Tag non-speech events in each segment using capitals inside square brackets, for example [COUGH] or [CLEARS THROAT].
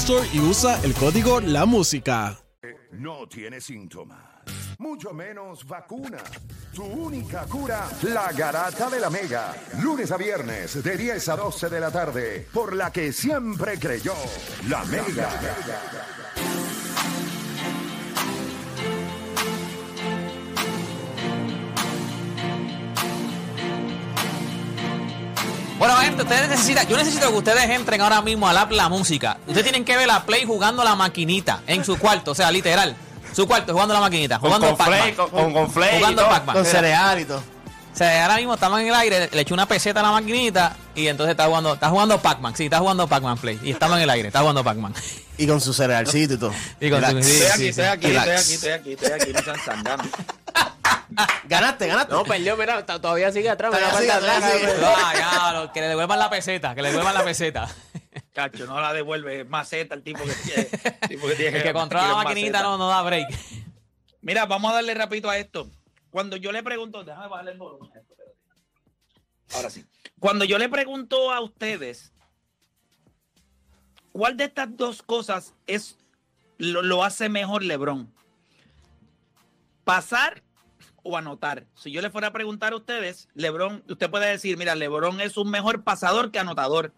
Store y usa el código La Música. No tiene síntomas, mucho menos vacuna. Tu única cura, la garata de la mega. Lunes a viernes, de 10 a 12 de la tarde, por la que siempre creyó, la mega. Bueno, gente, ustedes necesitan, yo necesito que ustedes entren ahora mismo al app La Música. Ustedes tienen que ver a Play jugando la maquinita en su cuarto, o sea, literal. Su cuarto, jugando la maquinita, jugando con Pac-Man. flake, con, con, con flake Jugando todo. Pac-Man. Con cereal y todo. O sea, ahora mismo estamos en el aire, le eché una peseta a la maquinita y entonces está jugando, está jugando Pac-Man, sí, está jugando Pac-Man Play. Y estamos en el aire, está jugando Pac-Man. Y con su cerealcito y todo. Y con su- sí, Estoy sí, aquí, sí. estoy aquí, estoy aquí, estoy aquí, estoy aquí, no sean sandanos. [LAUGHS] Ganaste, ganaste. No, perdió, mira, todavía sigue atrás. Todavía sigue atrás, sí. Ah, ya, lo- que le devuelvan la peseta, que le devuelvan la peseta. [LAUGHS] Cacho, no la devuelve, es maceta el tipo que [LAUGHS] tiene. el tipo que, tiene El que controla la maquinita no, no da break. Mira, vamos a darle rapidito a esto. Cuando yo le pregunto, déjame bajarle el volumen. Ahora sí. Cuando yo le pregunto a ustedes, ¿cuál de estas dos cosas es lo, lo hace mejor LeBron? ¿Pasar o anotar? Si yo le fuera a preguntar a ustedes, LeBron, usted puede decir, mira, LeBron es un mejor pasador que anotador.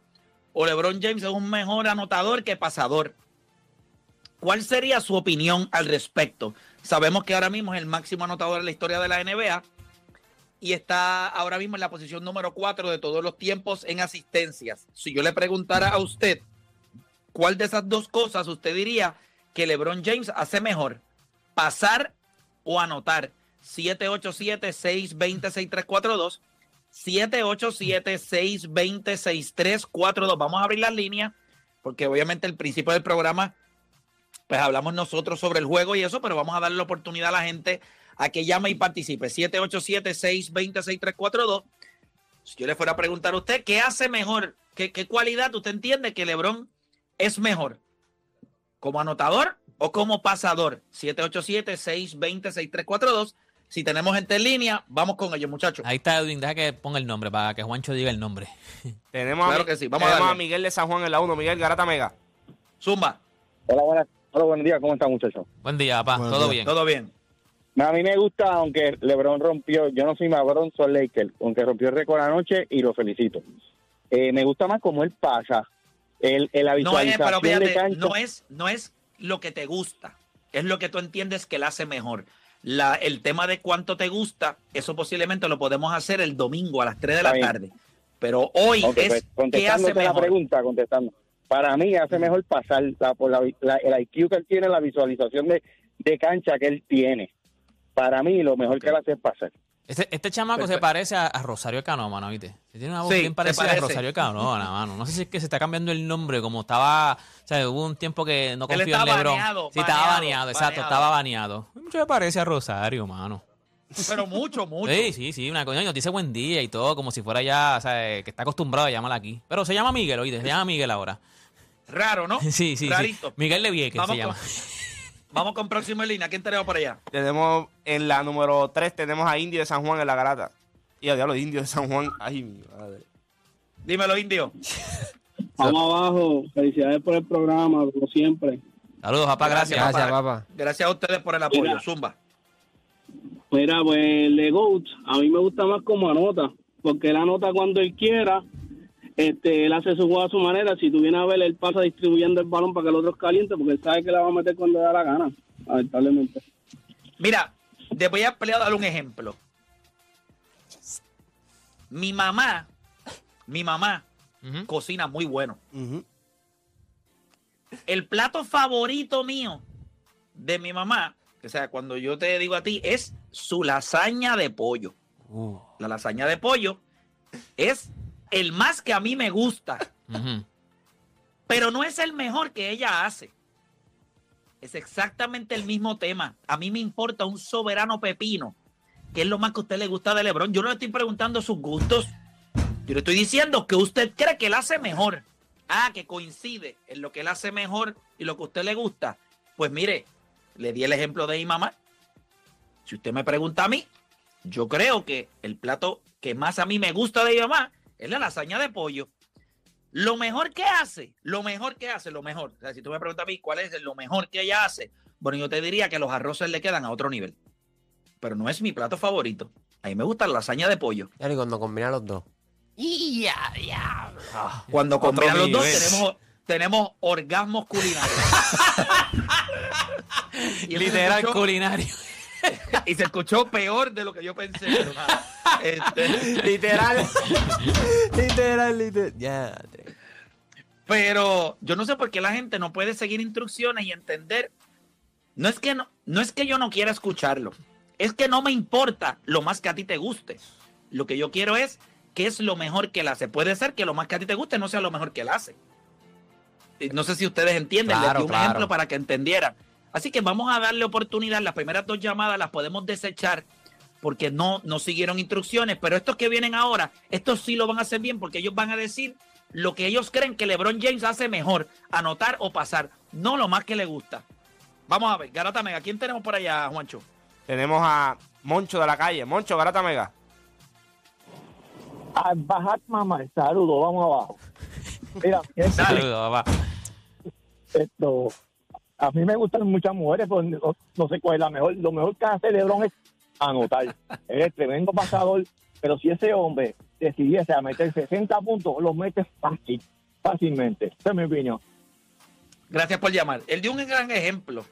O LeBron James es un mejor anotador que pasador. ¿Cuál sería su opinión al respecto? Sabemos que ahora mismo es el máximo anotador en la historia de la NBA y está ahora mismo en la posición número 4 de todos los tiempos en asistencias. Si yo le preguntara a usted cuál de esas dos cosas usted diría que LeBron James hace mejor, pasar o anotar. 787-620-6342. 787-620-6342. Vamos a abrir las líneas porque obviamente el principio del programa pues hablamos nosotros sobre el juego y eso, pero vamos a darle la oportunidad a la gente a que llame y participe. 787-620-6342. Si yo le fuera a preguntar a usted, ¿qué hace mejor? ¿Qué, qué cualidad usted entiende que LeBron es mejor? ¿Como anotador o como pasador? 787-620-6342. Si tenemos gente en línea, vamos con ellos, muchachos. Ahí está Edwin, deja que ponga el nombre para que Juancho diga el nombre. Tenemos, Claro a, que sí, vamos a tenemos darle. a Miguel de San Juan en la 1. Miguel Garata Mega. Zumba, Hola, buenas, hola, buenos días, ¿cómo están muchachos? Buen día, papá, todo bien. todo bien. A mí me gusta, aunque LeBron rompió, yo no soy LeBron, soy Laker, aunque rompió el récord anoche y lo felicito. Eh, me gusta más cómo él pasa, el, el- No es, pero fíjate, cancha. no es, no es lo que te gusta, es lo que tú entiendes que le hace mejor. La, el tema de cuánto te gusta, eso posiblemente lo podemos hacer el domingo a las 3 de la tarde. Pero hoy Ok, es pues, qué hace la pregunta, contestando. Para mí hace mejor pasar la, por la, la- el IQ que él tiene, la visualización de, de cancha que él tiene. Para mí lo mejor que él hace es pasar. Este, este chamaco se parece a, a Rosario Cano, mano, ¿viste? Se tiene una voz Sí, bien parecida parece. a Rosario Cano, [LAUGHS] mano. No sé si es que se está cambiando el nombre, como estaba... O sea, hubo un tiempo que no confío en estaba LeBron. baneado, sí, estaba baneado, baneado, exacto, baneado. estaba baneado. Mucho me parece a Rosario, mano. Pero mucho, mucho. Sí, sí, sí, una coña, nos dice buen día y todo, como si fuera ya, o sea, eh, que está acostumbrado a llamar aquí. Pero se llama Miguel, oíste, se llama Miguel ahora. Raro, ¿no? [LAUGHS] Sí, sí, sí. Rarito. Miguel de Vieques Vamos se llama. con, vamos con próximo en línea. ¿Quién tenemos por allá? Tenemos en la número 3 tenemos a Indio de San Juan en la Garata. Y a diablo, Indio de San Juan. Ay, mi madre. Dímelo, indio. [LAUGHS] Vamos abajo. Felicidades por el programa, como siempre. Saludos, papá, gracias. Gracias, papá. Gracias a ustedes por el apoyo. Mira. Zumba. Mira, pues el de GOAT, a mí me gusta más como anota, porque él anota cuando él quiera Este, él hace su juego a su manera. Si tú vienes a ver, él pasa distribuyendo el balón para que el otro caliente, porque él sabe que la va a meter cuando le da la gana, lamentablemente. Mira, te voy a a dar un ejemplo. Mi mamá, mi mamá cocina muy bueno. El plato favorito mío de mi mamá, o sea, cuando yo te digo a ti, es su lasaña de pollo. Uh. La lasaña de pollo es el más que a mí me gusta, pero no es el mejor que ella hace. Es exactamente el mismo tema. A mí me importa un soberano pepino, que es lo más que a usted le gusta de Lebron. Yo no le estoy preguntando sus gustos. Yo le estoy diciendo que usted cree que él hace mejor. Ah, que coincide en lo que él hace mejor y lo que a usted le gusta. Pues mire, le di el ejemplo de mi mamá. Si usted me pregunta a mí, yo creo que el plato que más a mí me gusta de mi mamá es la lasaña de pollo. Lo mejor que hace, lo mejor que hace, lo mejor. O sea, si tú me preguntas a mí cuál es lo mejor que ella hace, bueno, yo te diría que los arroces le quedan a otro nivel. Pero no es mi plato favorito. A mí me gusta la lasaña de pollo. Ya, y cuando combina los dos. Cuando Otro combinan los dos tenemos, tenemos orgasmos culinarios. [LAUGHS] Literal culinario. Y se escuchó peor de lo que yo pensé. [LAUGHS] Este, literal. [LAUGHS] literal, literal. Ya. Pero yo no sé por qué la gente no puede seguir instrucciones y entender. No es que no, no es que yo no quiera escucharlo. Es que no me importa lo más que a ti te guste. Lo que yo quiero es qué es lo mejor que él hace. Puede ser que lo más que a ti te guste no sea lo mejor que él hace. No sé si ustedes entienden. Les Claro, di un claro. ejemplo para que entendieran. Así que vamos a darle oportunidad. Las primeras dos llamadas las podemos desechar porque no, no siguieron instrucciones. Pero estos que vienen ahora, estos sí lo van a hacer bien porque ellos van a decir lo que ellos creen que LeBron James hace mejor, anotar o pasar, no lo más que le gusta. Vamos a ver, Garata Mega, ¿quién tenemos por allá, Juancho? Tenemos a Moncho de la calle. Moncho, Garata Mega. Al bajar, mamá, saludo, vamos abajo. Mira, [LAUGHS] esto, Saludos, papá. esto, a mí me gustan muchas mujeres, pero no, no sé cuál es la mejor. Lo mejor que hace LeBron es anotar. Él [LAUGHS] es tremendo pasador, pero si ese hombre decidiese a meter 60 puntos, los mete fácil, fácilmente. Esa es mi opinión. Gracias por llamar. Él dio un gran ejemplo.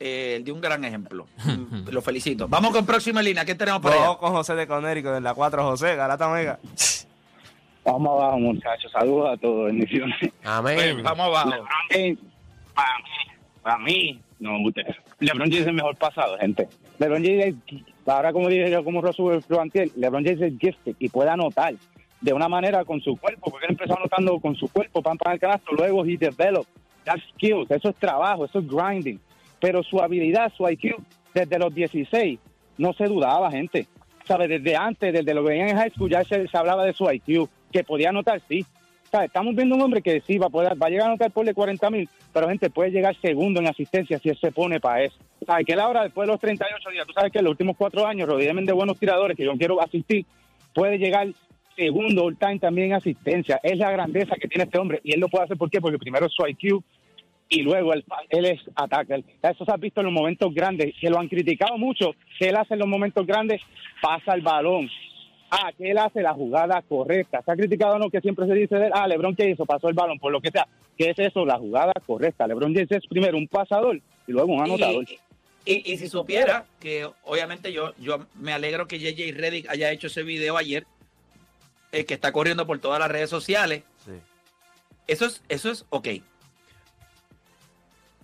Eh, él dio un gran ejemplo. [LAUGHS] Lo felicito. Vamos con próxima línea. ¿Quién tenemos por? Vamos con José de Conérico, de la 4 José, Garata Mega. Vamos abajo, muchachos. Saludos a todos. Bendiciones. Amén. Pues, vamos abajo. LeBron James, para mí, para mí, no me gusta. LeBron James es el mejor pasado, gente. LeBron James, es- ahora como dije yo, como Rosu Antiel, LeBron James es gifted y puede anotar de una manera con su cuerpo, porque él empezó anotando con su cuerpo, para el canasto, luego he developed that skills, eso es trabajo, eso es grinding. Pero su habilidad, su IQ, desde los 16, no se dudaba, gente. ¿Sabe? Desde antes, desde lo que veían en high school, ya se, se hablaba de su IQ, que podía anotar, sí. Estamos viendo un hombre que sí va a, poder, va a llegar a anotar por de 40 mil, pero gente puede llegar segundo en asistencia si él se pone para eso. ¿Sabe? Que él ahora, después de los 38 días, tú sabes que en los últimos cuatro años, rodeándome de buenos tiradores que yo quiero asistir, puede llegar segundo all time también en asistencia. Es la grandeza que tiene este hombre y él lo puede hacer. ¿Por qué? Porque primero es su IQ y luego él, él es ataca. Eso se ha visto en los momentos grandes, que lo han criticado mucho, que él hace en los momentos grandes, pasa el balón. Ah, que él hace la jugada correcta. Se ha criticado no que siempre se dice de él, ah, LeBron que hizo, pasó el balón, por lo que sea. ¿Qué es eso? La jugada correcta. LeBron James es primero un pasador y luego un anotador. Y, y- y si supiera que obviamente yo, yo me alegro que JJ Reddick haya hecho ese video ayer, eh, que está corriendo por todas las redes sociales. Sí. Eso es, eso es ok.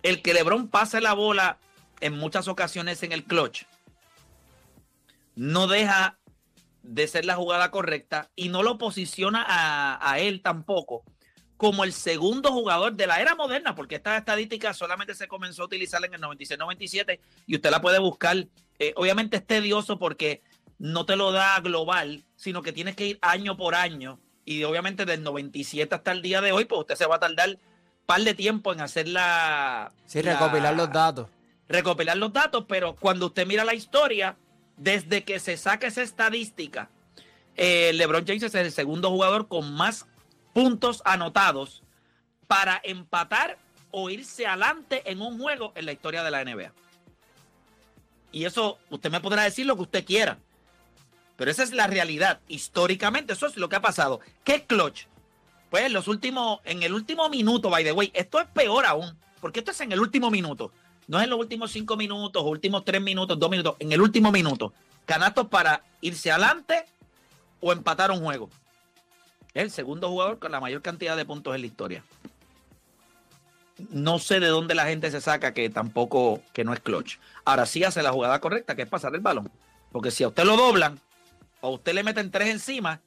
El que LeBron pase la bola en muchas ocasiones en el clutch no deja de ser la jugada correcta y no lo posiciona a, a él tampoco como el segundo jugador de la era moderna, porque esta estadística solamente se comenzó a utilizar en el 96-97 y usted la puede buscar. Eh, obviamente es tedioso porque no te lo da global, sino que tienes que ir año por año. Y obviamente del 97 hasta el día de hoy, pues usted se va a tardar un par de tiempo en hacer la... Sí, la- recopilar los datos. recopilar los datos, pero cuando usted mira la historia, desde que se saca esa estadística, eh, LeBron James es el segundo jugador con más puntos anotados para empatar o irse adelante en un juego en la historia de la NBA. Y eso, usted me podrá decir lo que usted quiera, pero esa es la realidad. Históricamente, eso es lo que ha pasado. ¿Qué clutch? Pues en los últimos, en el último minuto, by the way, esto es peor aún, porque esto es en el último minuto. No es en los últimos cinco minutos, últimos tres minutos, dos minutos, en el último minuto. Canastos para irse adelante o empatar un juego. Es el segundo jugador con la mayor cantidad de puntos en la historia. No sé de dónde la gente se saca que tampoco, que no es clutch. Ahora sí hace la jugada correcta, que es pasar el balón. Porque si a usted lo doblan o a usted le meten tres encima,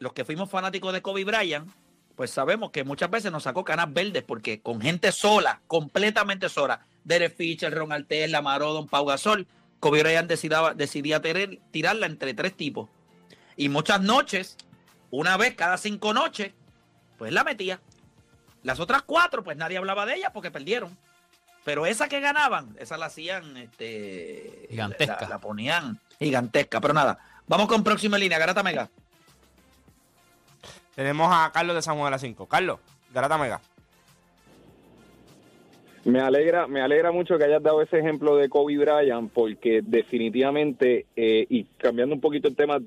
los que fuimos fanáticos de Kobe Bryant, pues sabemos que muchas veces nos sacó canas verdes porque con gente sola, completamente sola, Derek Fisher, Ron Artes, Lamaro, Don Pau Gasol, Kobe Bryant decidaba, decidía tener- tirarla entre tres tipos. Y muchas noches, una vez cada cinco noches, pues la metía. Las otras cuatro, pues nadie hablaba de ella porque perdieron. Pero esa que ganaban, esa la hacían, este, Gigantesca. La, la ponían gigantesca. Pero nada, vamos con próxima línea, Garata Mega. Tenemos a Carlos de San Juan de la 5. Carlos, Garata Mega. Me alegra, me alegra mucho que hayas dado ese ejemplo de Kobe Bryant, porque definitivamente, eh, y cambiando un poquito el tema,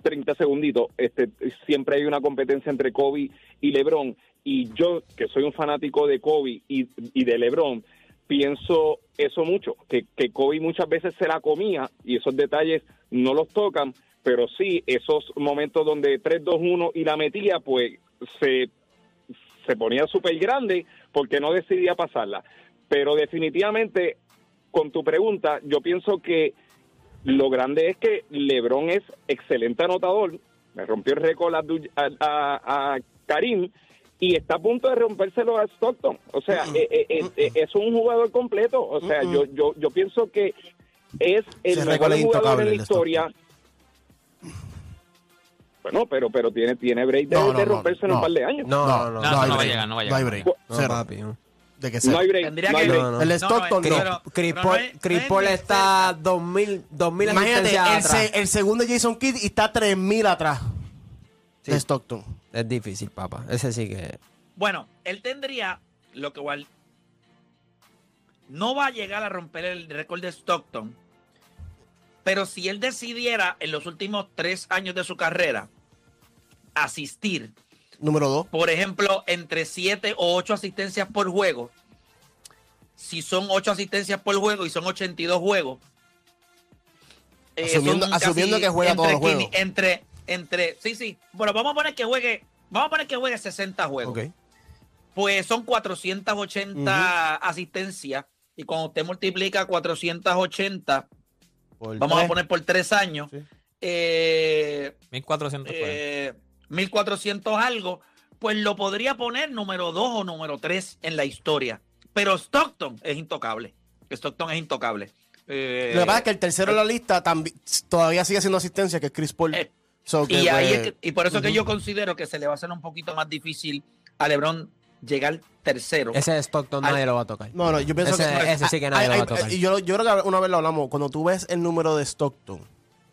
30 segunditos, este, siempre hay una competencia entre Kobe y LeBron, y yo, que soy un fanático de Kobe y, y de LeBron, pienso eso mucho, que, que Kobe muchas veces se la comía, y esos detalles no los tocan, pero sí, esos momentos donde 3-2-1 y la metía, pues se se ponía súper grande porque no decidía pasarla. Pero definitivamente, con tu pregunta, yo pienso que lo grande es que LeBron es excelente anotador. Me rompió el récord a, a- a- Karim y está a punto de rompérselo a Stockton. O sea, eh, es un jugador completo. O sea, yo, yo, yo pienso que es el mejor jugador en la historia. Bueno, pero pero tiene tiene break de, No, no, de no, romperse en no. un par de años. No, no, no. No, no va a llegar, no va a No hay llegar. break. No, Cero. papi, no. De que No hay break. Tendría no hay que- break. No, no. El No, Stockton, no, no. Chris pero Paul- no es- Chris no es Paul ni está 2000, 2000 Imagínate, asistencias el, atrás. se- el segundo Jason Kidd y está 3000 atrás Sí. de Stockton. Es difícil, papá. Ese sí que... Bueno, él tendría lo que igual no va a llegar a romper el récord de Stockton, pero si él decidiera en los últimos tres años de su carrera asistir, Número 2. por ejemplo, entre siete o ocho asistencias por juego, si son ocho asistencias por juego y son 82 juegos, eh, Asumiendo- asumiendo que juega entre, todos los juegos. Entre, entre, sí, sí. Bueno, vamos a poner que juegue, vamos a poner que juegue 60 juegos Ok. pues son 480 asistencias. Y cuando usted multiplica 480, Por vamos a poner por tres años, Sí. eh, 1400 fue. eh, 1400 algo, pues lo podría poner número 2 o número 3 en la historia. Pero Stockton es intocable. Stockton es intocable. Eh, Lo que pasa es que el tercero en la lista todavía sigue haciendo asistencia, que es Chris Paul. Eh, So que, y, ahí pues, es que- y por eso que yo considero que se le va a hacer un poquito más difícil a LeBron llegar tercero. Ese Stockton nadie lo va a tocar. No, no, yo pienso Ese- que. ese sí que nadie Ay, lo va a ay, tocar. y yo, yo creo que una vez lo hablamos. Cuando tú ves el número de Stockton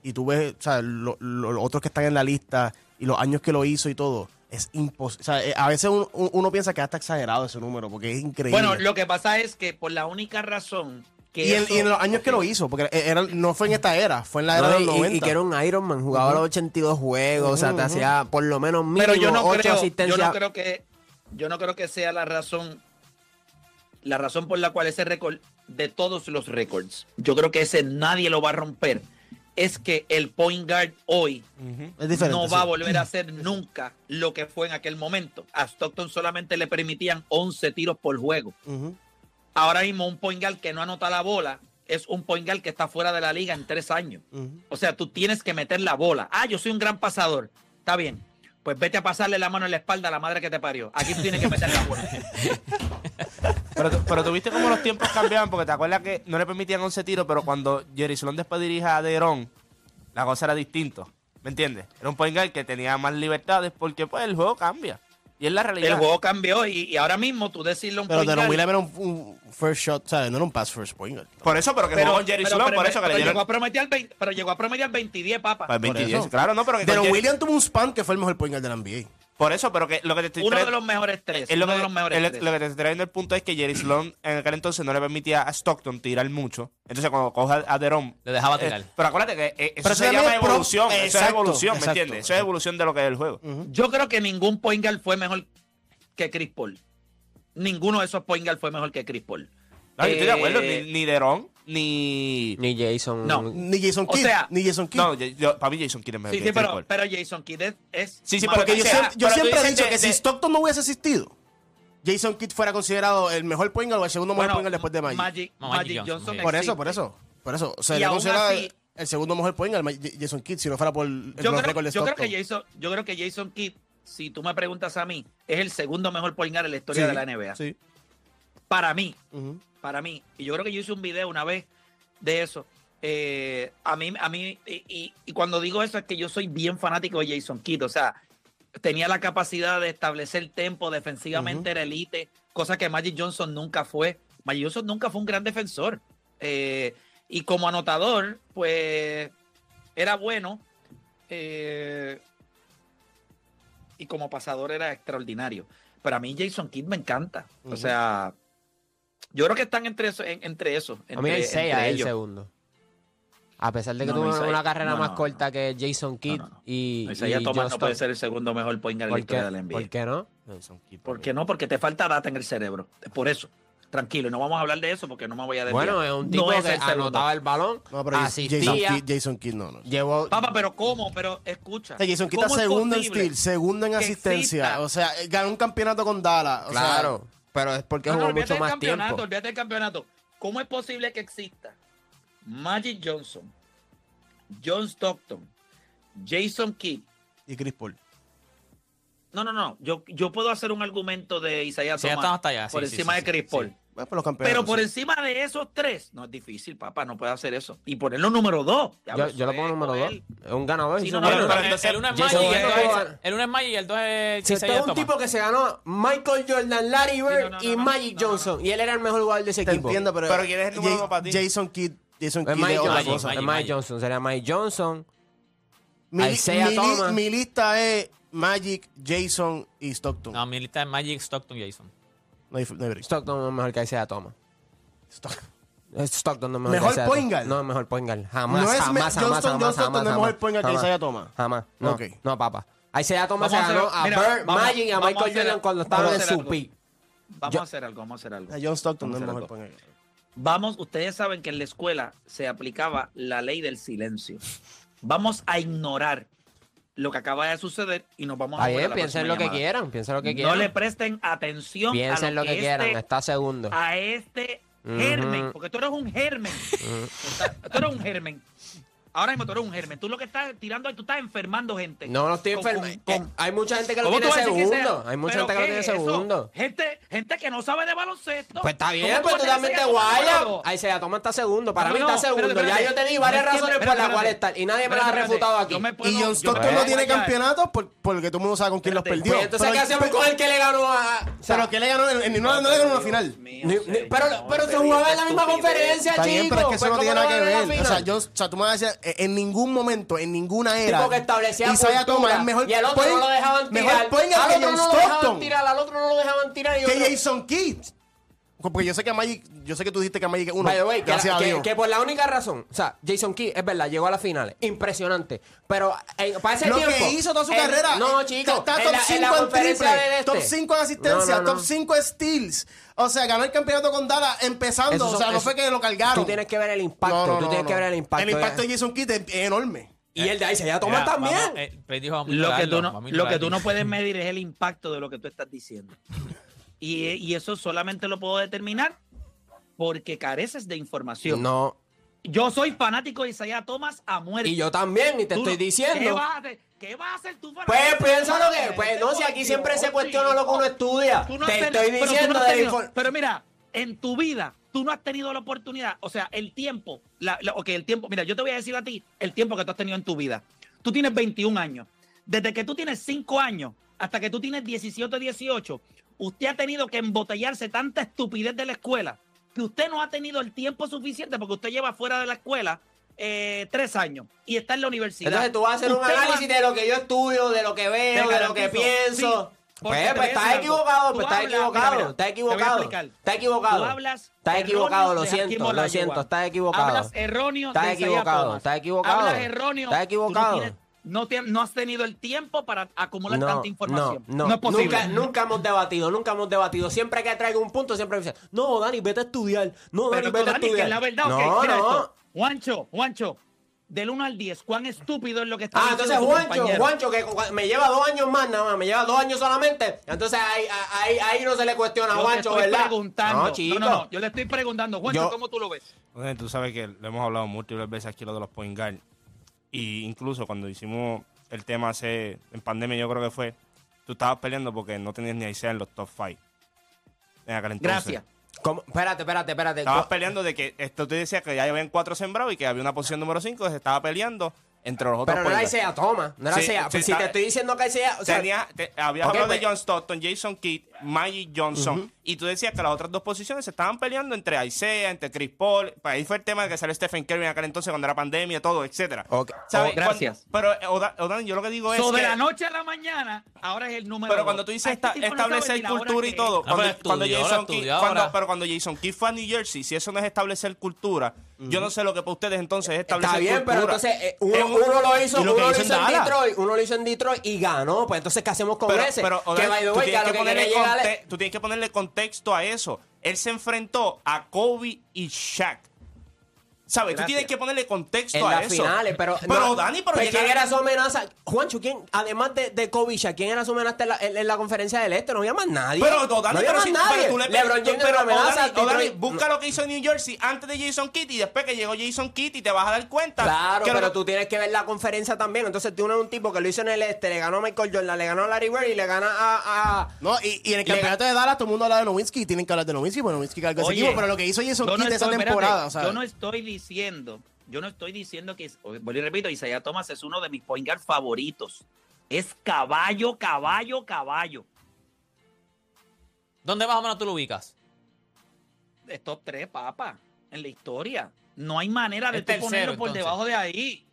y tú ves o sea, lo- lo- los otros que están en la lista y los años que lo hizo y todo, es imposible. O sea, eh, a veces un- un- uno piensa que hasta exagerado ese número porque es increíble. Bueno, lo que pasa es que por la única razón que. y, y en los años que lo hizo, porque era, no fue en esta era, fue en la era No, de y, los y- 90. y que era un Ironman, jugaba los 82 juegos, o sea, te hacía por lo menos mínimo Pero yo no 8 creo, yo no creo que yo no creo que sea la razón la razón por la cual ese récord de todos los récords, yo creo que ese nadie lo va a romper. Es que el point guard hoy no va a volver a [CLEARS THROAT] ser nunca lo que fue en aquel momento. A Stockton solamente le permitían 11 tiros por juego. Ahora mismo un point guard que no anota la bola es un point guard que está fuera de la liga en tres años. O sea, tú tienes que meter la bola. Ah, yo soy un gran pasador. Está bien. Pues vete a pasarle la mano en la espalda a la madre que te parió. Aquí tú tienes que meter la bola. [LAUGHS] Pero, pero tuviste cómo los tiempos cambiaban, porque te acuerdas que no le permitían 11 tiros, pero cuando Jerry Sloan después dirige a Deron, la cosa era distinto. ¿Me entiendes? Era un point guard que tenía más libertades porque pues el juego cambia. Y es la realidad. El juego cambió y, y ahora mismo tú decirle un Pero Deron Williams era un, un first shot, ¿sabes? No era un pass first point guard. Por eso, pero que pero, jugó con Jerry pero- Sloan, pero- por eso que pero le llegó a promediar 20, pero llegó a promediar 20 y 10, papá. pues, Por 20 y eso. 10. Claro, no, pero que Deron Jerry- Williams tuvo un span que fue el mejor point guard de la NBA. Por eso, pero que lo que te estoy Uno de trayendo- los mejores tres. es lo uno que, de los mejores tres. lo que te estoy trayendo el punto es que Jerry Sloan en aquel entonces no le permitía a Stockton tirar mucho. Entonces cuando coge a- Deron. Le dejaba eh, tirar. pero acuérdate que eh, eso Pero se llama pro- evolución. eso es Exacto, evolución, ¿me exacto. entiendes? Eso es evolución de lo que es el juego. Yo creo que ningún point guard fue mejor que Chris Paul. Ninguno de esos point guard fue mejor que Chris Paul. No, yo estoy de acuerdo. Eh, Ni, ni Deron, ni. Ni Jason. No. Ni Jason O Kidd. sea- ni Jason Kidd. No, yo, yo- para mí Jason Kidd es mejor Sí, sí, pero, pero Jason Kidd es. es Sí, sí, Porque yo, o sea, siempre, yo pero tú siempre he dicho de- que si Stockton no hubiese existido, Jason Kidd fuera considerado el mejor point guard o el segundo mejor Bueno, point guard después de Magic. Magic, No, Magic Magic Johnson. Johnson. Por eso, por eso. Por eso. O sea, considera así- el segundo mejor point guard Jason Kidd si no fuera por el- Yo los creo, récords de yo creo Stockton. que Jason, yo creo que Jason Kidd, si tú me preguntas a mí, es el segundo mejor point guard en la historia Sí, de la NBA. Sí. Para mí, para mí. Y yo creo que yo hice un video una vez de eso. Eh, a mí, a mí y, y- y cuando digo eso es que yo soy bien fanático de Jason Kidd. O sea, tenía la capacidad de establecer tempo, defensivamente era elite, cosa que Magic Johnson nunca fue. Magic Johnson nunca fue un gran defensor. Eh, y como anotador, pues era bueno. eh, y como pasador era extraordinario. Pero a mí Jason Kidd me encanta. O sea, yo creo que están entre eso, en- entre eso. A mí entre- el 6 entre es el ellos. segundo. A pesar de que No, tuvo Isaiah- una carrera no, más no, corta no. que Jason Kidd no, no. y, Isaiah y Thomas no puede ser el segundo mejor point guard en la ¿Por historia qué, de la NBA. ¿Por qué no? Jason Kidd, ¿Por qué no? Porque te falta data en el cerebro. Por eso. Tranquilo, y no vamos a hablar de eso porque no me voy a desviar. Bueno, es un No tipo es que el anotaba el balón. No, pero asistía, Jason Kidd, Jason Kidd no, no. llevó... Papá, pero ¿cómo? Pero escucha. O sea, Jason Kidd está ¿cómo es segundo en steal, segundo en asistencia. exista? O sea, eh, ganó un campeonato con Dallas. O sea, Claro, pero es porque No, no, jugó olvídate mucho más campeonato, tiempo. olvídate del campeonato. ¿Cómo es posible que exista Magic Johnson, John Stockton, Jason Kidd? y Chris Paul. No, no, no. Yo, yo puedo hacer un argumento de Isaiah Thomas estamos hasta allá, por sí, sí, encima sí, de Chris sí, Paul. Por los. Pero por sí. encima de esos tres, no es difícil, papá, no puede hacer eso. Y ponerlo número dos. Yo, yo lo pongo número 2. Es un ganador. Sí, es no, el, el uno es Magic y el dos el uno es Magic y el dos es Si este es un tipo que se ganó Michael Jordan, Larry Bird no, no, y no, no, Magic no, no, Johnson. Y él era el mejor jugador de ese Te equipo. entiendo, pero. Pero ¿quién es el número para ti? Jason Kidd. Jason Es Kidd es Mike otra Johnson. cosa. Es Magic, Mike Johnson. Sería Mike Johnson. Mi, lista es Magic, Jason y Stockton. No, mi lista es Magic, Stockton, Jason. No hay, no hay break. Stockton es mejor que Isaiah Thomas. Stock- Stockton no es mejor, ¿Mejor que Isaiah point Thomas. guard? No es mejor point guard. Jamás, No es me- jamás, jamás, Johnston- jamás, John jamás, Stockton no es jamás, mejor point guard que. Isaiah Thomas. Jamás. No, Ok. no, papá. Isaiah Thomas Vamos se a ganó hacer- a mira, Bird, vamos- Magic y a vamos a Michael hacer- Jordan cuando vamos a estaban en hacer su algo. peak. Vamos Yo- a hacer algo, vamos a hacer algo. A John Stockton no es Vamos a mejor hacer point guard. Vamos, ustedes saben que en la escuela se aplicaba la ley del silencio. Vamos a ignorar lo que acaba de suceder y nos vamos a la piensen lo que quieran, piensen lo que No quieran. le presten atención Piensen a lo que este- quieran, está segundo. a este germen, porque tú eres un germen. Tú eres un germen. Ahora mismo tú eres un germen. Tú lo que estás tirando, tú estás enfermando gente. No, no estoy con- Eh, hay mucha gente que lo ¿Cómo tiene segundo. Hay mucha ¿Pero gente que lo tiene segundo. Gente, gente que no sabe de baloncesto. Pues está bien, ¿Cómo pues tú también te guayas. Ahí se toma está segundo. Para No, mí no, está segundo. Ya yo te di varias No razones por las cuales estar. Y nadie me las ha refutado aquí. Y John Stockton no tiene campeonatos por- porque todo el mundo sabe con quién los Espérate. perdió. Pues entonces, ¿qué hacemos con el que le ganó a.? o sea, pero que le ganó, no, no le ganó una final. Pero pero se jugaba en la misma conferencia, bien, pero es que chicos. eso no Pues, tiene ¿cómo nada que no ver. O sea, final? yo, o sea, tú me vas a decir, en ningún momento, en ninguna era, tipo que establecía Isaiah cultura, Thomas es mejor y al otro point- no lo dejaban tirar. mejor al que otro John no lo dejaban tirar, al otro no lo dejaban tirar. y que otro- Jason Kidd. Porque yo sé que a Magic, yo sé que tú dijiste que a Magic es uno. By the way, que, gracias la- a que- Dios. que por la única razón, o sea, Jason Key, es verdad, llegó a las finales, impresionante, pero eh, para ese lo tiempo... que hizo toda su en- carrera. No, chicos, Está top la- en 5 la en, triple, este. top 5 en asistencia, No, no, no. top 5 en steals. O sea, ganó el campeonato con Dallas empezando. O sea, no eso- fue que lo cargaron. Tú tienes que ver el impacto, No, no, tú tienes no. que ver el impacto. El impacto ya. de Jason Kidd es, enorme. Y el de ahí se ya toma también. vamos, eh, dijo, Lo que, tú no, lo que tú no puedes medir es el impacto de lo que tú estás diciendo. Y, y eso solamente lo puedo determinar porque careces de información. No, Yo soy fanático de Isaiah Thomas a muerte. y yo también, y te estoy no- ¿Qué diciendo. vas a hacer? ¿Qué vas a hacer tú Pues fanático? piensa lo que, pues no, si aquí siempre se cuestiona lo que uno estudia. No Te tenido- estoy pero diciendo no has de tenido- Pero mira, en tu vida, tú no has tenido la oportunidad, o sea, el tiempo, la, la- ok, el tiempo, mira, yo te voy a decir a ti el tiempo que tú has tenido en tu vida. Tú tienes 21 años. Desde que tú tienes 5 años hasta que tú tienes 17, 18, usted ha tenido que embotellarse tanta estupidez de la escuela que usted no ha tenido el tiempo suficiente porque usted lleva fuera de la escuela eh, tres años y está en la universidad. Entonces tú vas a hacer un va- análisis de lo que yo estudio, de lo que veo, de lo que pienso. sí, Pues, pues estás equivocado, pues estás equivocado, estás equivocado. Estás equivocado. Hablas Estás equivocado, lo siento, lo siento, estás equivocado. Hablas erróneo Estás equivocado, estás equivocado. Hablas erróneo. Estás equivocado. No, has tenido el tiempo para acumular No, tanta información. no, no, es posible. Nunca, nunca hemos debatido, nunca hemos debatido. Siempre que traigo un punto, siempre me dicen, no, Dani, vete a estudiar. No, Dani, Pero vete a Dani, que estudiar. es la verdad, no, ok, mira no. esto. Juancho, Juancho, del 1 al 10, ¿cuán estúpido es lo que está Ah, diciendo entonces tu Juancho, compañero? Juancho, que me lleva dos años más nada más, me lleva dos años solamente. Entonces ahí, ahí, ahí no se le cuestiona a te Juancho, estoy ¿verdad? preguntando. No, No, chico. no, no, yo le estoy preguntando. Juancho, Yo- ¿cómo tú lo ves? Entonces, tú sabes que lo hemos hablado múltiples veces aquí lo de los point guard. Y incluso cuando hicimos el tema hace, en pandemia yo creo que fue, tú estabas peleando porque no tenías ni a Isaiah en los top 5. En aquel entonces. Gracias. ¿Cómo? Espérate, espérate, espérate. Estabas peleando de que esto te decía que ya habían cuatro sembrados y que había una posición número 5 se estaba peleando entre los otros Pero no era. Isaiah Thomas, no era Sí, Isaiah. Pues si te estoy diciendo que Isaiah... O sea, Tenía, te- habías Ok, hablado pues- de John Stockton, Jason Kidd, Magic Johnson, y tú decías que las otras dos posiciones se estaban peleando entre Isaiah, entre Chris Paul. Pues ahí fue el tema de que salió Stephen Curry en aquel entonces cuando era pandemia, todo, etcétera. Ok. ¿Sabes? Oh, gracias. Cuando- pero, Oda- Odan, yo lo que digo es So, de que... la noche a la mañana, ahora es el número Pero dos. cuando tú dices este esta- no establecer cultura y que todo, cuando, pero cuando estudió, Jason estudió cuando- pero cuando Jason Kidd fue a New Jersey, si eso no es establecer cultura, yo no sé lo que para ustedes entonces es establecer Está bien, cultura. pero entonces eh, uno, lo hizo, uno lo que en. Detroit, uno lo hizo en Detroit y ganó. Pues entonces, ¿qué hacemos con pero, ese? pero, que Odan, by the way, que que que tú tienes que ponerle contexto a eso. Él se enfrentó a Kobe y Shaq. ¿Sabes? Tú tienes que ponerle contexto en a las eso. finales, pero. Pero, no, Dani, pero pues, ¿quién era su amenaza? Juancho, ¿quién, además de, de Shaq, quién era su amenaza en la, en- en la conferencia del Este? No había más nadie. Pero, Dani, no había pero más si- nadie. pero tú le LeBron James pero, amenaza. Dani, Dani, Detroit- busca lo que hizo en New Jersey antes de Jason Kidd y después que llegó Jason Kidd y te vas a dar cuenta. Claro, que pero tú tienes que ver la conferencia también. Entonces tú eres un tipo que lo hizo en el este, le ganó a Michael Jordan, le ganó a Larry Bird y le gana a. a- No, y, y en el Le- campeonato de Dallas todo el mundo habla de Nowitzki y tienen que hablar de Nowitzki, porque Nowitzki cargó ese equipo, pero lo que hizo Jason Kidd no esa temporada, o sea, yo no estoy diciendo, yo no estoy diciendo que, vuelvo y repito, Isaiah Thomas es uno de mis point guard favoritos. Es caballo, caballo, caballo. ¿Dónde más o menos tú lo ubicas? Es top 3, papá, en la historia. No hay manera de tercero, ponerlo por entonces. debajo de ahí.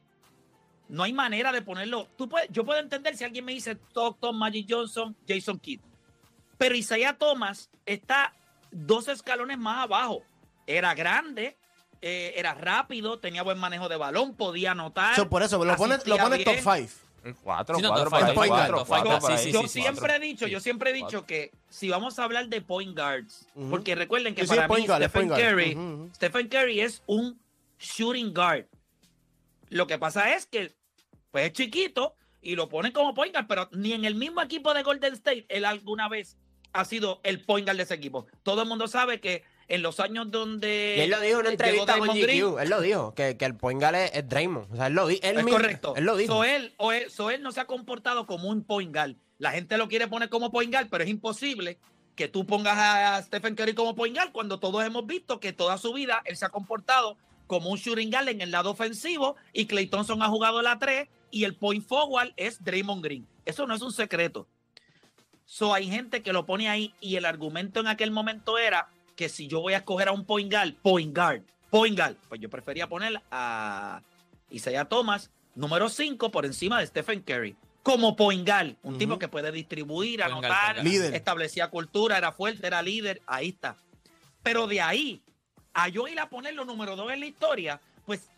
No hay manera de ponerlo. Tú puedes, yo puedo entender si alguien me dice Stockton, Magic Johnson, Jason Kidd. Pero Isaiah Thomas está dos escalones más abajo. Era grande, eh, era rápido, tenía buen manejo de balón, podía anotar. so, por eso, lo pones lo pones top bien. 5. El Cuatro, Sí, no, cuatro, top por five, ahí, top cuatro, five, cuatro top por five, ahí. sí, yo sí, sí, siempre he dicho, yo siempre he dicho que si vamos a hablar de point guards, porque recuerden que para point mí guard, Stephen point guard. Curry. Stephen Curry es un shooting guard. Lo que pasa es que pues es chiquito y lo ponen como point guard, pero ni en el mismo equipo de Golden State él alguna vez ha sido el point guard de ese equipo. Todo el mundo sabe que en los años donde Y él lo dijo en una entrevista con GQ. Green, Él lo dijo, que, que el point guard es, es Draymond. O sea, él lo dijo. Él es mismo- correcto. Él lo dijo. So él, o él, so él no se ha comportado como un point guard. La gente lo quiere poner como point guard, pero es imposible que tú pongas a Stephen Curry como point guard cuando todos hemos visto que toda su vida él se ha comportado como un shooting guard en el lado ofensivo y Clay Thompson ha jugado la 3 y el point forward es Draymond Green. Eso no es un secreto. So hay gente que lo pone ahí y el argumento en aquel momento era que si yo voy a escoger a un point guard, point guard, point guard, pues yo prefería poner a Isaiah Thomas, número 5, por encima de Stephen Curry. Como point guard, un tipo que puede distribuir, Point guard, anotar, guard. Líder. establecía cultura, era fuerte, era líder, ahí está. Pero de ahí a yo ir a ponerlo número 2 en la historia, pues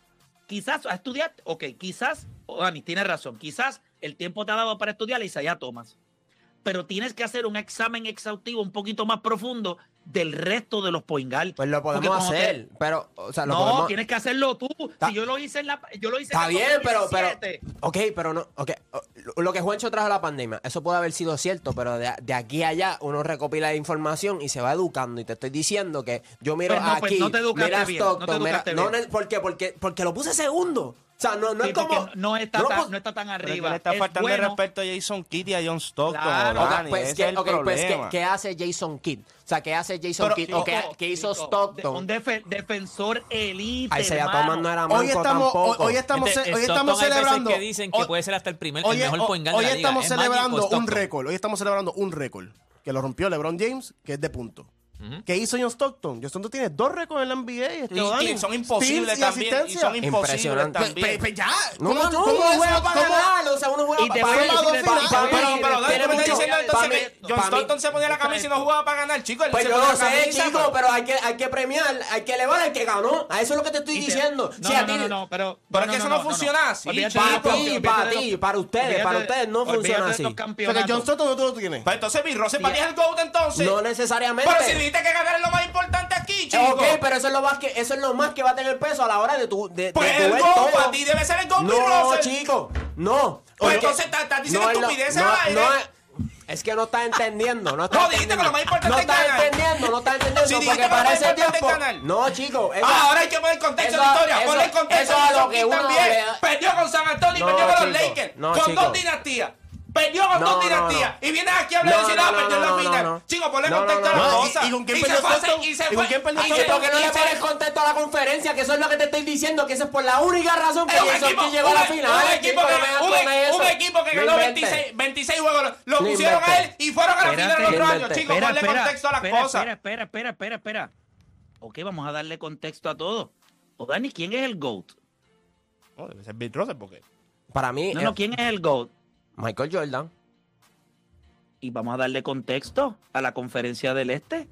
quizás a estudiar, ok, quizás, oh, Dani, tienes razón, quizás el tiempo te ha dado para estudiar a Isaiah Thomas pero tienes que hacer un examen exhaustivo un poquito más profundo del resto de los point guard. Pues lo podemos te- hacer. Pero, o sea, lo no, podemos. tienes que hacerlo tú. Si yo lo hice en la yo lo hice Está en bien, pero, pero. 2017. Ok, pero no. ok, Lo que Juancho trajo a la pandemia, eso puede haber sido cierto, pero de, de aquí a allá uno recopila información y se va educando. Y te estoy diciendo que yo miro Pues no, pues aquí. no te educaste mira bien, no te Stockton, mira- educaste no, bien. ne- ¿por qué? Porque, porque lo puse segundo. O sea, no, no Sí, es como. no está, no, tan, no está tan que arriba. le está Es faltando el bueno, respeto a Jason Kidd y a John Stockton. Claro. Ok, Dani, pues, ese ¿qué, es el ok, pues, ¿qué, problema. qué hace Jason Kidd? O sea, ¿qué hace Jason Pero, Kidd? ¿O qué, qué hizo chico, Stockton? Un defe- defensor elite. Isaiah hermano. Thomas no era manco Hoy estamos, hoy, tampoco. hoy estamos, Gente, hoy estamos celebrando. que dicen que hoy- puede ser hasta el primer, hoy- el mejor hoy- hoy de la liga. estamos ¿Es Magic o celebrando un récord. Hoy estamos celebrando un récord que lo rompió LeBron James, que es de punto. ¿Qué hizo John Stockton? John Stockton tiene dos récords en la NBA. Este, Y- Dani. y son imposibles también. Y asistencia. son imposibles Impresionante. también. Pe- pe- ya. No, ¿Cómo no, tú- no, cómo juega para ganar, o sea, uno juega Y te para ganar. Pero, pero, me diciendo entonces que John Stockton se ponía la camisa y no jugaba para ganar, chico. Pues yo la sé, chico, pero- pero hay que, hay que premiar, hay que elevar al que ganó. A eso es lo que te estoy diciendo. No, no, no, no, no, pero. Pero es que eso no funciona así, Para ti, para ti, para ustedes, para de- ustedes no funciona así. los O sea, que campeonatos. John Stockton no tú lo tienes. Pues entonces mi Rose para ti es el GOAT entonces. No necesariamente. Pero si dijiste que ganar es lo más importante aquí, chico. Ok, pero eso es lo más que eso es lo más que va a tener peso a la hora de tu de, Pues de el todo. para ti debe ser el mi No, Russell. chico, no. Pues entonces estás- estás diciendo estupideces no, al aire. no es- que no estás entendiendo, no estás No, dijiste que lo más importante no es estás ganar. entendiendo, no estás entendiendo Si dijiste que lo más es tiempo. ganar. No, chico, eso- Ah, ahora hay que poner contexto eso- de la historia. Ponle el contexto eso es de lo que uno también. le- Perdió con San Antonio y No, perdió con los Lakers. no, con chico. dos dinastías. Perdió con No, dos no, dinastías. no. Y vienes aquí a hablar ah, no, perdió la no, final. no, no. Chico, ponle No, no, contexto a no, la no. cosa. ¿Y- y con quién se perdió y se ¿Y con fue- quién perdió y ¿Y se- por qué no y le se- pones contexto a la conferencia? Que eso es lo que te estoy diciendo, que eso es por la única razón que llegó a la un- final. un equipo chico, que- un equipo que No ganó inventes. 26, 26 juegos, lo, pusieron a él y fueron a la final Espérate. el otro No año. inventes. Chicos, ponle contexto a las cosas. Espera, espera, espera, espera, espera. Ok, vamos a darle contexto a todo. O Dani, ¿quién es el GOAT? No, debe ser Bill Russell porque... Para mí, No, no, ¿quién es el GOAT? Michael Jordan. Y vamos a darle contexto a la conferencia del Este.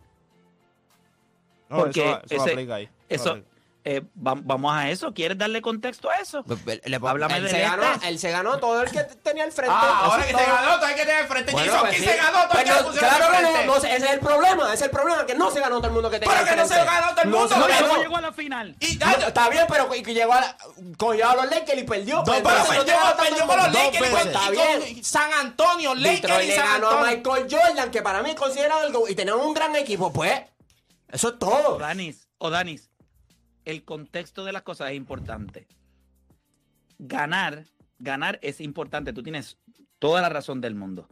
No, Porque eso, eso ese- aplica ahí. Eso, aplica. Eh, va- vamos a eso. ¿Quieres darle contexto a eso? Le- Háblame él, del se ganó, este. él se ganó todo el que tenía al frente. Ah, ahora que se todo. ganó, todo hay que tener frente. Bueno, pues sí. se ganó, todo Pues el que no, pusieron claro que no, frente. no, ese es el problema, ese es el problema, que no se ganó todo el mundo que tenía Pero al que no se frente. ganó todo el No mundo, se no, ganó. ¿Cómo llegó a la final? Y No, está bien, pero que que llegó a la, cogió a los Lakers y perdió. Dos pues, pero no perdió, ganó el con los. Lakers Está bien. San Antonio, Lakers y San ganó a Antonio. Michael Jordan, que para mí es considerado el go- y tenían un gran equipo, pues. Eso es todo. O Danis, o Danis, el contexto de las cosas es importante. Ganar, ganar es importante. Tú tienes toda la razón del mundo.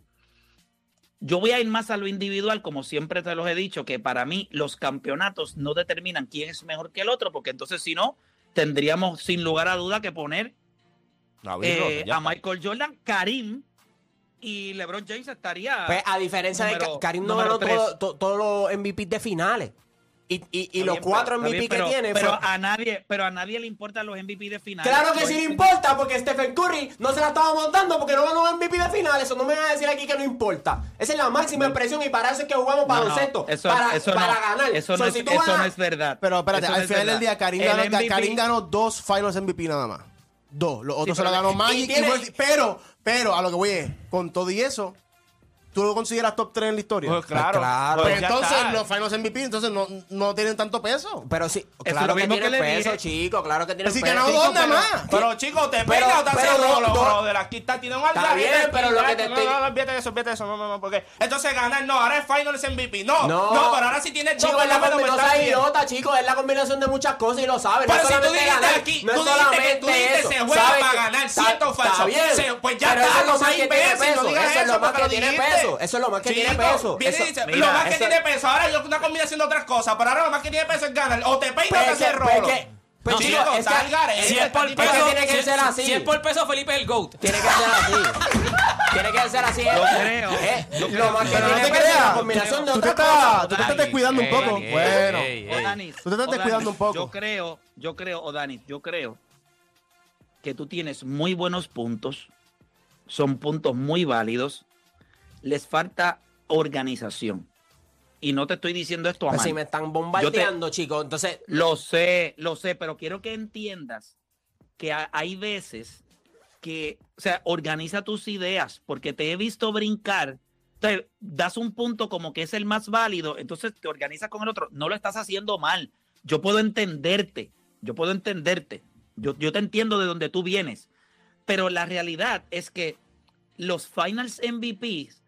Yo voy a ir más a lo individual, como siempre te los he dicho, que para mí los campeonatos no determinan quién es mejor que el otro, porque entonces si no, tendríamos sin lugar a duda que poner No, eh, a. Michael Jordan, Karim y LeBron James estaría. Pues, a diferencia de número- Karim no ganó todo- todos los MVP de finales. Y, y, los bien, cuatro MVP bien, que pero- tiene. Pero fue- a nadie, pero a nadie le importan los MVP de final. Claro que No sí le importa, porque Stephen Curry no se la estaba montando porque no ganó MVP de finales. Eso no me va a decir aquí que no importa. Esa es la máxima expresión y para eso es que jugamos No, no, baloncesto. eso, para eso para no, ganar. Eso, So, no, es, si eso ganas- no es verdad. Pero espérate, Eso no al final del día Karim ganó, MVP Karim ganó dos Finals MVP nada más. Dos. Los otros se pero- lo ganó Magic. y tiene- fue- pero, pero, a lo que voy es, con todo y eso, ¿tú lo consideras top 3 en la historia? Pues claro. claro. Pues Pues ya entonces está. los Finals MVP entonces no, no tienen tanto peso. Pero sí, claro lo que mismo tiene que le peso, dije. chico. Claro que tiene Pero si peso. ganó chico, dos nada pero- más. Pero chicos, te Pero- pega o te hace pero no- rolo, no- brother. Aquí está, tiene un Está bien, pero lo que te no, estoy- No, no, olvídate de eso, olvídate eso. No, no, no, porque entonces ganar, no, ahora es Finals MVP. No, No. no, pero ahora sí tienes dos Chico, es la lo menos, combi- me no estás seas bien. idiota, chico. Es la combinación de muchas cosas y lo sabes. Pero no si tú dijiste aquí, no tú dijiste que tú dijiste se juega ¿Sabes para que- ganar, ¿cierto o falso? pues ya Pero está, no seas que tiene imbécil, no peso. digas Eso es lo eso más porque que lo tiene dijiste. Peso. Eso es lo más que tiene peso. viene y Eso- dice, mira, lo más que eso- tiene peso, ahora yo una combinación de otras cosas, pero ahora lo más que tiene peso es ganar. O te peinas o Pues te haces pues rolo. que- pues, No, chico, es que- garete, Si es por peso, tiene que si- ser así. Si es por peso, Felipe es el GOAT. Tiene que ser así. Tiene que ser así. Yo creo, Eh, yo lo creo. más que Pero no tiene te peso es la creas. combinación de Tú te otras estás, cosas. tú te estás descuidando un poco. ey, Bueno. ey, ey. Tú te estás descuidando un poco. Yo creo, yo creo, Odanis, yo creo que tú tienes muy buenos puntos. Son puntos muy válidos. Les falta organización. Y no te estoy diciendo esto a Pues si me están bombardeando, chicos, entonces Lo sé, lo sé, pero quiero que entiendas que ha- hay veces que, o sea, organiza tus ideas, porque te he visto brincar, te das un punto como que es el más válido, entonces te organizas con el otro, no lo estás haciendo mal. Yo puedo entenderte, yo puedo entenderte, yo, yo te entiendo de donde tú vienes, pero la realidad es que los Finals MVPs,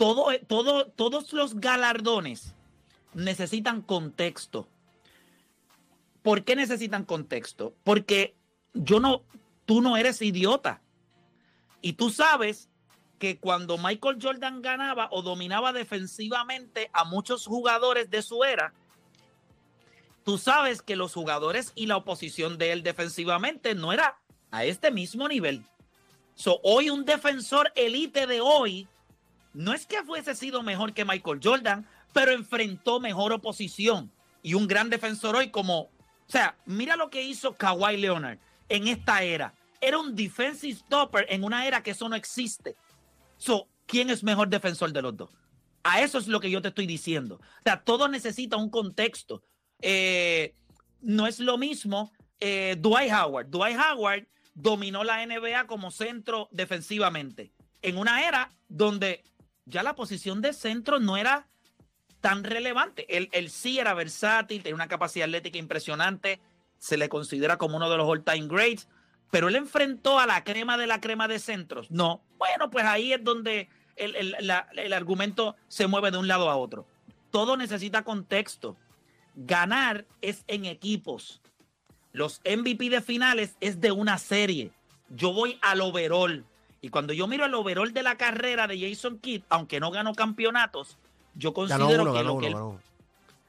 todo, todo, todos los galardones necesitan contexto. ¿Por qué necesitan contexto? Porque yo no, tú no eres idiota. Y tú sabes que cuando Michael Jordan ganaba o dominaba defensivamente a muchos jugadores de su era, tú sabes que los jugadores y la oposición de él defensivamente no era a este mismo nivel. So, hoy un defensor elite de hoy no es que fuese sido mejor que Michael Jordan, pero enfrentó mejor oposición y un gran defensor hoy como, o sea, mira lo que hizo Kawhi Leonard en esta era. Era un defensive stopper en una era que eso no existe. So, ¿quién es mejor defensor de los dos? A eso es lo que yo te estoy diciendo. O sea, todo necesita un contexto. Eh, no es lo mismo eh, Dwight Howard. Dwight Howard dominó la NBA como centro defensivamente. En una era donde ya la posición de centro no era tan relevante. Él, sí era versátil, tenía una capacidad atlética impresionante, se le considera como uno de los all-time greats, pero él enfrentó a la crema de la crema de centros. No, bueno, pues ahí es donde el, el- el argumento se mueve de un lado a otro. Todo necesita contexto. Ganar es en equipos. Los MVP de finales es de una serie. Yo voy al overall. Y cuando yo miro el overall de la carrera de Jason Kidd, aunque no ganó campeonatos, yo Ganó considero uno, que ganó lo uno, que él- ganó uno.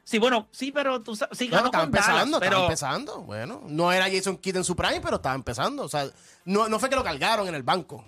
Sí, bueno, sí, pero tú sabes, sí Bueno, ganó estaba con Dallas, empezando, pero estaba empezando. Bueno, no era Jason Kidd en su prime, pero estaba empezando. O sea, no, no fue que lo cargaron en el banco.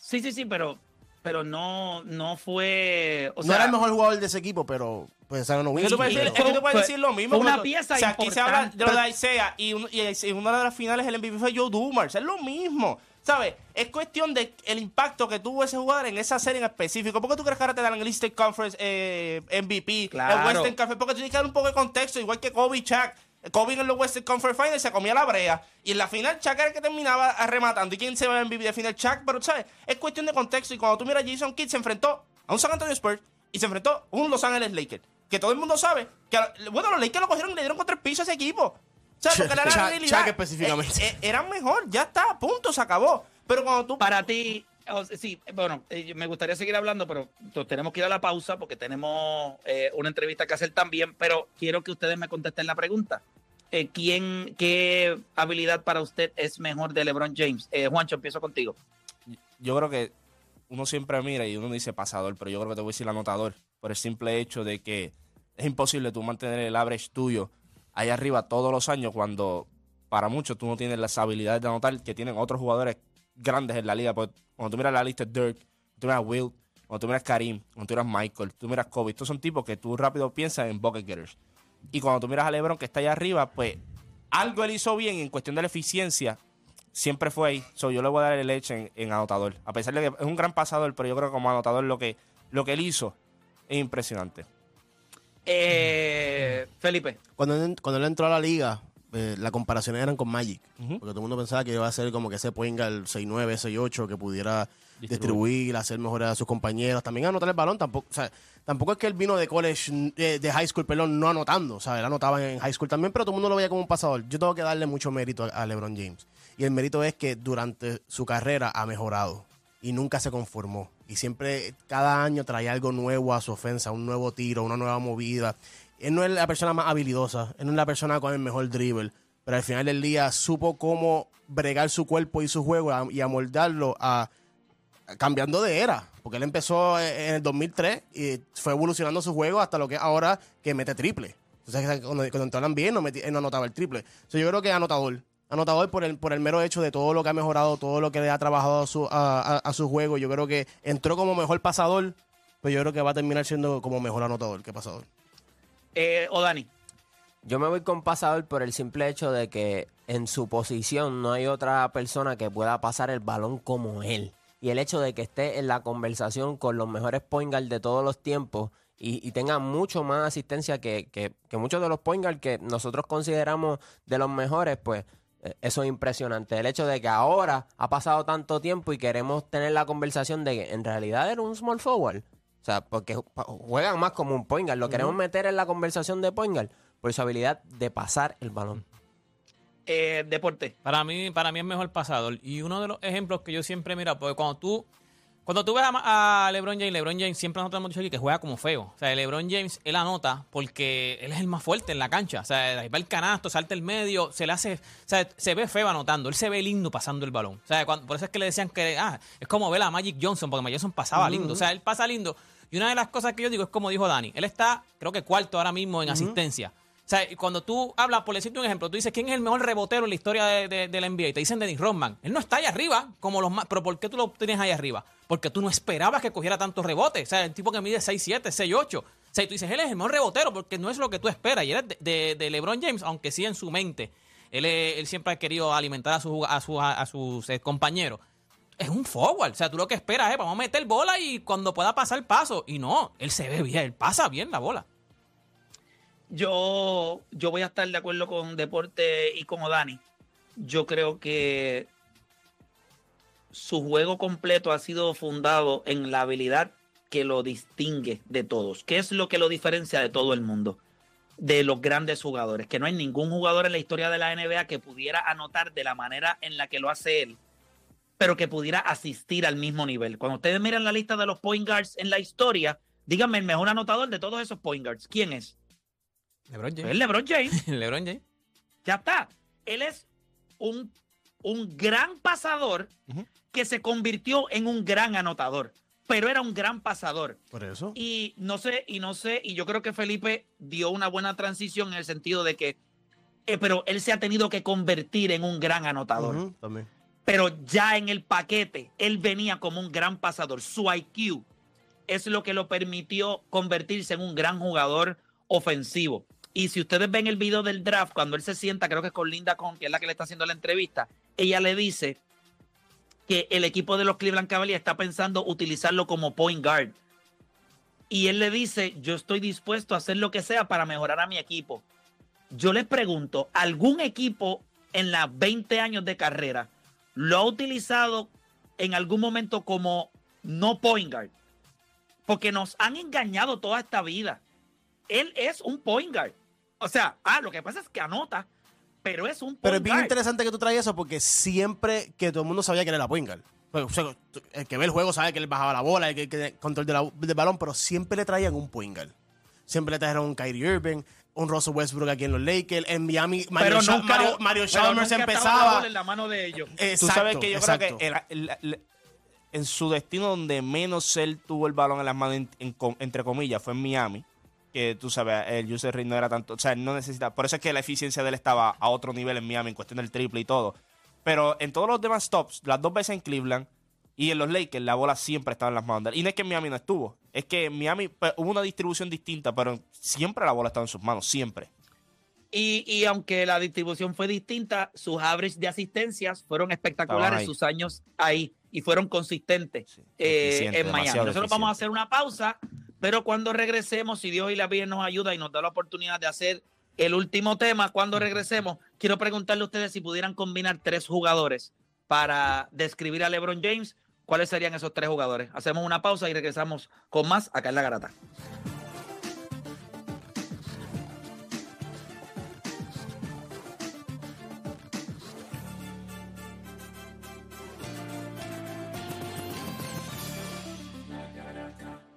sí, sí, sí, pero pero no no fue, o no sea, era el mejor jugador de ese equipo, pero pues era no Es que tú puedes decir, y- es que tú puedes fue- decir lo mismo. fue una pieza O sea, aquí se habla de lo importante. de Isaiah y, un- y en una de las finales el MVP fue Joe Dumars. Es lo mismo. ¿Sabes? Es cuestión de el impacto que tuvo ese jugador en esa serie en específico. ¿Por qué tú crees que ahora te dan el Eastern Conference eh, MVP? Claro. El Western Conference. Porque tú tienes que dar un poco de contexto, igual que Kobe y Shaq. Kobe en los Western Conference Finals se comía la brea. Y en la final, Shaq era el que terminaba rematando. ¿Y quién se va a MVP de final? Shaq. Pero, ¿sabes? Es cuestión de contexto. Y cuando tú miras, Jason Kidd se enfrentó a un San Antonio Spurs y se enfrentó a un Los Angeles Lakers. Que todo el mundo sabe que, a- bueno, los Lakers lo cogieron y le dieron contra el piso a ese equipo. ¿Sabes? Porque era la Shaq- realidad. Shaq específicamente. Eh, eh, eran mejor, ya está, punto, se acabó. Pero cuando tú. para ti, o sea, sí, bueno, eh, me gustaría seguir hablando, pero tenemos que ir a la pausa porque tenemos eh, una entrevista que hacer también, pero quiero que ustedes me contesten la pregunta. Eh, ¿quién, ¿Qué habilidad para usted es mejor de LeBron James? Eh, Juancho, empiezo contigo. yo creo que uno siempre mira y uno dice pasador, pero yo creo que te voy a decir anotador, por el simple hecho de que es imposible tú mantener el average tuyo ahí arriba todos los años cuando para muchos tú no tienes las habilidades de anotar que tienen otros jugadores grandes en la liga. Porque cuando tú miras la lista de Dirk, tú miras Will, cuando tú miras Karim, cuando tú miras Michael, tú miras Kobe, estos son tipos que tú rápido piensas en bucket getters. Y cuando tú miras a LeBron que está allá arriba, pues algo él hizo bien en cuestión de la eficiencia siempre fue ahí. So, yo le voy a dar el leche en, en anotador. A pesar de que es un gran pasador, pero yo creo que como anotador lo que, lo que él hizo es impresionante. Eh, Felipe. Cuando él, cuando él entró a la liga, eh, las comparaciones eran con Magic. Porque todo el mundo pensaba que iba a ser como que ese point guard 6'9, 6'8, que pudiera Distribuir. distribuir, hacer mejor a sus compañeros. También anotar el balón. Tampoco, o sea, tampoco es que él vino de college, eh, de high school, perdón, no anotando. O sea, él anotaba en high school también, pero todo el mundo lo veía como un pasador. Yo tengo que darle mucho mérito a, a LeBron James. Y el mérito es que durante su carrera ha mejorado y nunca se conformó. Y siempre, cada año traía algo nuevo a su ofensa, un nuevo tiro, una nueva movida. Él no es la persona más habilidosa, él no es la persona con el mejor dribble, pero al final del día supo cómo bregar su cuerpo y su juego y amoldarlo a, cambiando de era. Porque él empezó en el 2003 y fue evolucionando su juego hasta lo que es ahora que mete triple. Entonces, cuando, cuando entraban bien, no, no anotaba el triple. So, yo creo que es anotador. Anotador por el, por el mero hecho de todo lo que ha mejorado, todo lo que le ha trabajado a su, a, a- a su juego. Yo creo que entró como mejor pasador, pero yo creo que va a terminar siendo como mejor anotador que pasador. Eh, o Dani. Yo me voy con pasador por el simple hecho de que en su posición no hay otra persona que pueda pasar el balón como él. Y el hecho de que esté en la conversación con los mejores point guard de todos los tiempos y, y tenga mucho más asistencia que, que- que muchos de los point guard que nosotros consideramos de los mejores, pues eso es impresionante. El hecho de que ahora ha pasado tanto tiempo y queremos tener la conversación de que en realidad era un small forward. O sea, porque juegan más como un point guard. Lo queremos meter en la conversación de point guard por su habilidad de pasar el balón. Eh, deporte. Para mí, para mí es mejor pasador. Y uno de los ejemplos que yo siempre miro, porque cuando tú, cuando tú ves a, LeBron James, LeBron James siempre nosotros hemos dicho aquí que juega como feo. O sea, LeBron James, él anota porque él es el más fuerte en la cancha. O sea, ahí va el canasto, salta el medio, se le hace, o sea, se ve feo anotando. Él se ve lindo pasando el balón. O sea, cuando- por eso es que le decían que, ah, es como ver a Magic Johnson, porque Magic Johnson pasaba lindo. O sea, él pasa lindo. Y una de las cosas que yo digo es como dijo Dani, él está, creo que cuarto ahora mismo en asistencia. Sea, y cuando tú hablas, por decirte un ejemplo, tú dices quién es el mejor rebotero en la historia de, de- la NBA y te dicen Dennis Rodman. Él no está ahí arriba, como los más. Pero ¿por qué tú lo tienes ahí arriba? Porque tú no esperabas que cogiera tantos rebotes. O sea, el tipo que mide 6'7, 6'8. O sea, tú dices, él es el mejor rebotero porque no es lo que tú esperas. Y él es de, de- LeBron James, aunque sí en su mente. Él, él siempre ha querido alimentar a, sus- a sus eh, compañeros. Es un forward. O sea, tú lo que esperas es, vamos a meter bola y cuando pueda pasar paso. Y no, él se ve bien, él pasa bien la bola. Yo, yo voy a estar de acuerdo con Deporte y con Odani. Yo creo que su juego completo ha sido fundado en la habilidad que lo distingue de todos. ¿Qué es lo que lo diferencia de todo el mundo? De los grandes jugadores. Que no hay ningún jugador en la historia de la NBA que pudiera anotar de la manera en la que lo hace él, pero que pudiera asistir al mismo nivel. Cuando ustedes miran la lista de los point guards en la historia, díganme el mejor anotador de todos esos point guards. ¿Quién es? LeBron Es James. LeBron James. [LAUGHS] LeBron James. Ya está. Él es un, un gran pasador que se convirtió en un gran anotador, pero era un gran pasador. Por eso. Y no sé, y no sé, y yo creo que Felipe dio una buena transición en el sentido de que, eh, pero él se ha tenido que convertir en un gran anotador. También. Pero ya en el paquete, él venía como un gran pasador. Su IQ es lo que lo permitió convertirse en un gran jugador ofensivo. Y si ustedes ven el video del draft, cuando él se sienta, creo que es con Linda Con, que es la que le está haciendo la entrevista, ella le dice que el equipo de los Cleveland Cavaliers está pensando utilizarlo como point guard. Y él le dice, yo estoy dispuesto a hacer lo que sea para mejorar a mi equipo. Yo les pregunto, ¿algún equipo en las 20 años de carrera lo ha utilizado en algún momento como no point guard? Porque nos han engañado toda esta vida. Él es un point guard. O sea, ah, lo que pasa es que anota, pero es un point Pero es bien guard. interesante que tú traes eso porque siempre que todo el mundo sabía que él era point guard. Pues, o sea, tú- el que ve el juego sabe que él bajaba la bola, el que, que control de la- del balón, pero siempre le traían un point guard. Siempre le trajeron un Kyrie Irving, un Russell Westbrook aquí en los Lakers, en Miami Mario, pero nunca, Mario, Mario pero Chalmers nunca la empezaba. bola en la mano de ellos. Tú sabes que yo exacto. creo que el- el- el- en su destino donde menos él tuvo el balón en las manos, en- en com- entre comillas, fue en Miami. Que tú sabes, el user rate no era tanto. O sea, él no necesita. Por eso es que la eficiencia de él estaba a otro nivel en Miami en cuestión del triple y todo. Pero en todos los demás stops, las dos veces en Cleveland y en los Lakers, la bola siempre estaba en las manos de él. Y no es que en Miami no estuvo. Es que en Miami pues, hubo una distribución distinta, pero siempre la bola estaba en sus manos. Siempre. Y, y aunque la distribución fue distinta, sus average de asistencias fueron espectaculares, sus años ahí, y fueron consistentes Sí, eh, en Miami. Nosotros vamos a hacer una pausa, pero cuando regresemos, si Dios y la Virgen nos ayuda y nos da la oportunidad de hacer el último tema, cuando regresemos, quiero preguntarle a ustedes si pudieran combinar tres jugadores para describir a LeBron James, ¿cuáles serían esos tres jugadores? Hacemos una pausa y regresamos con más acá en La Garata.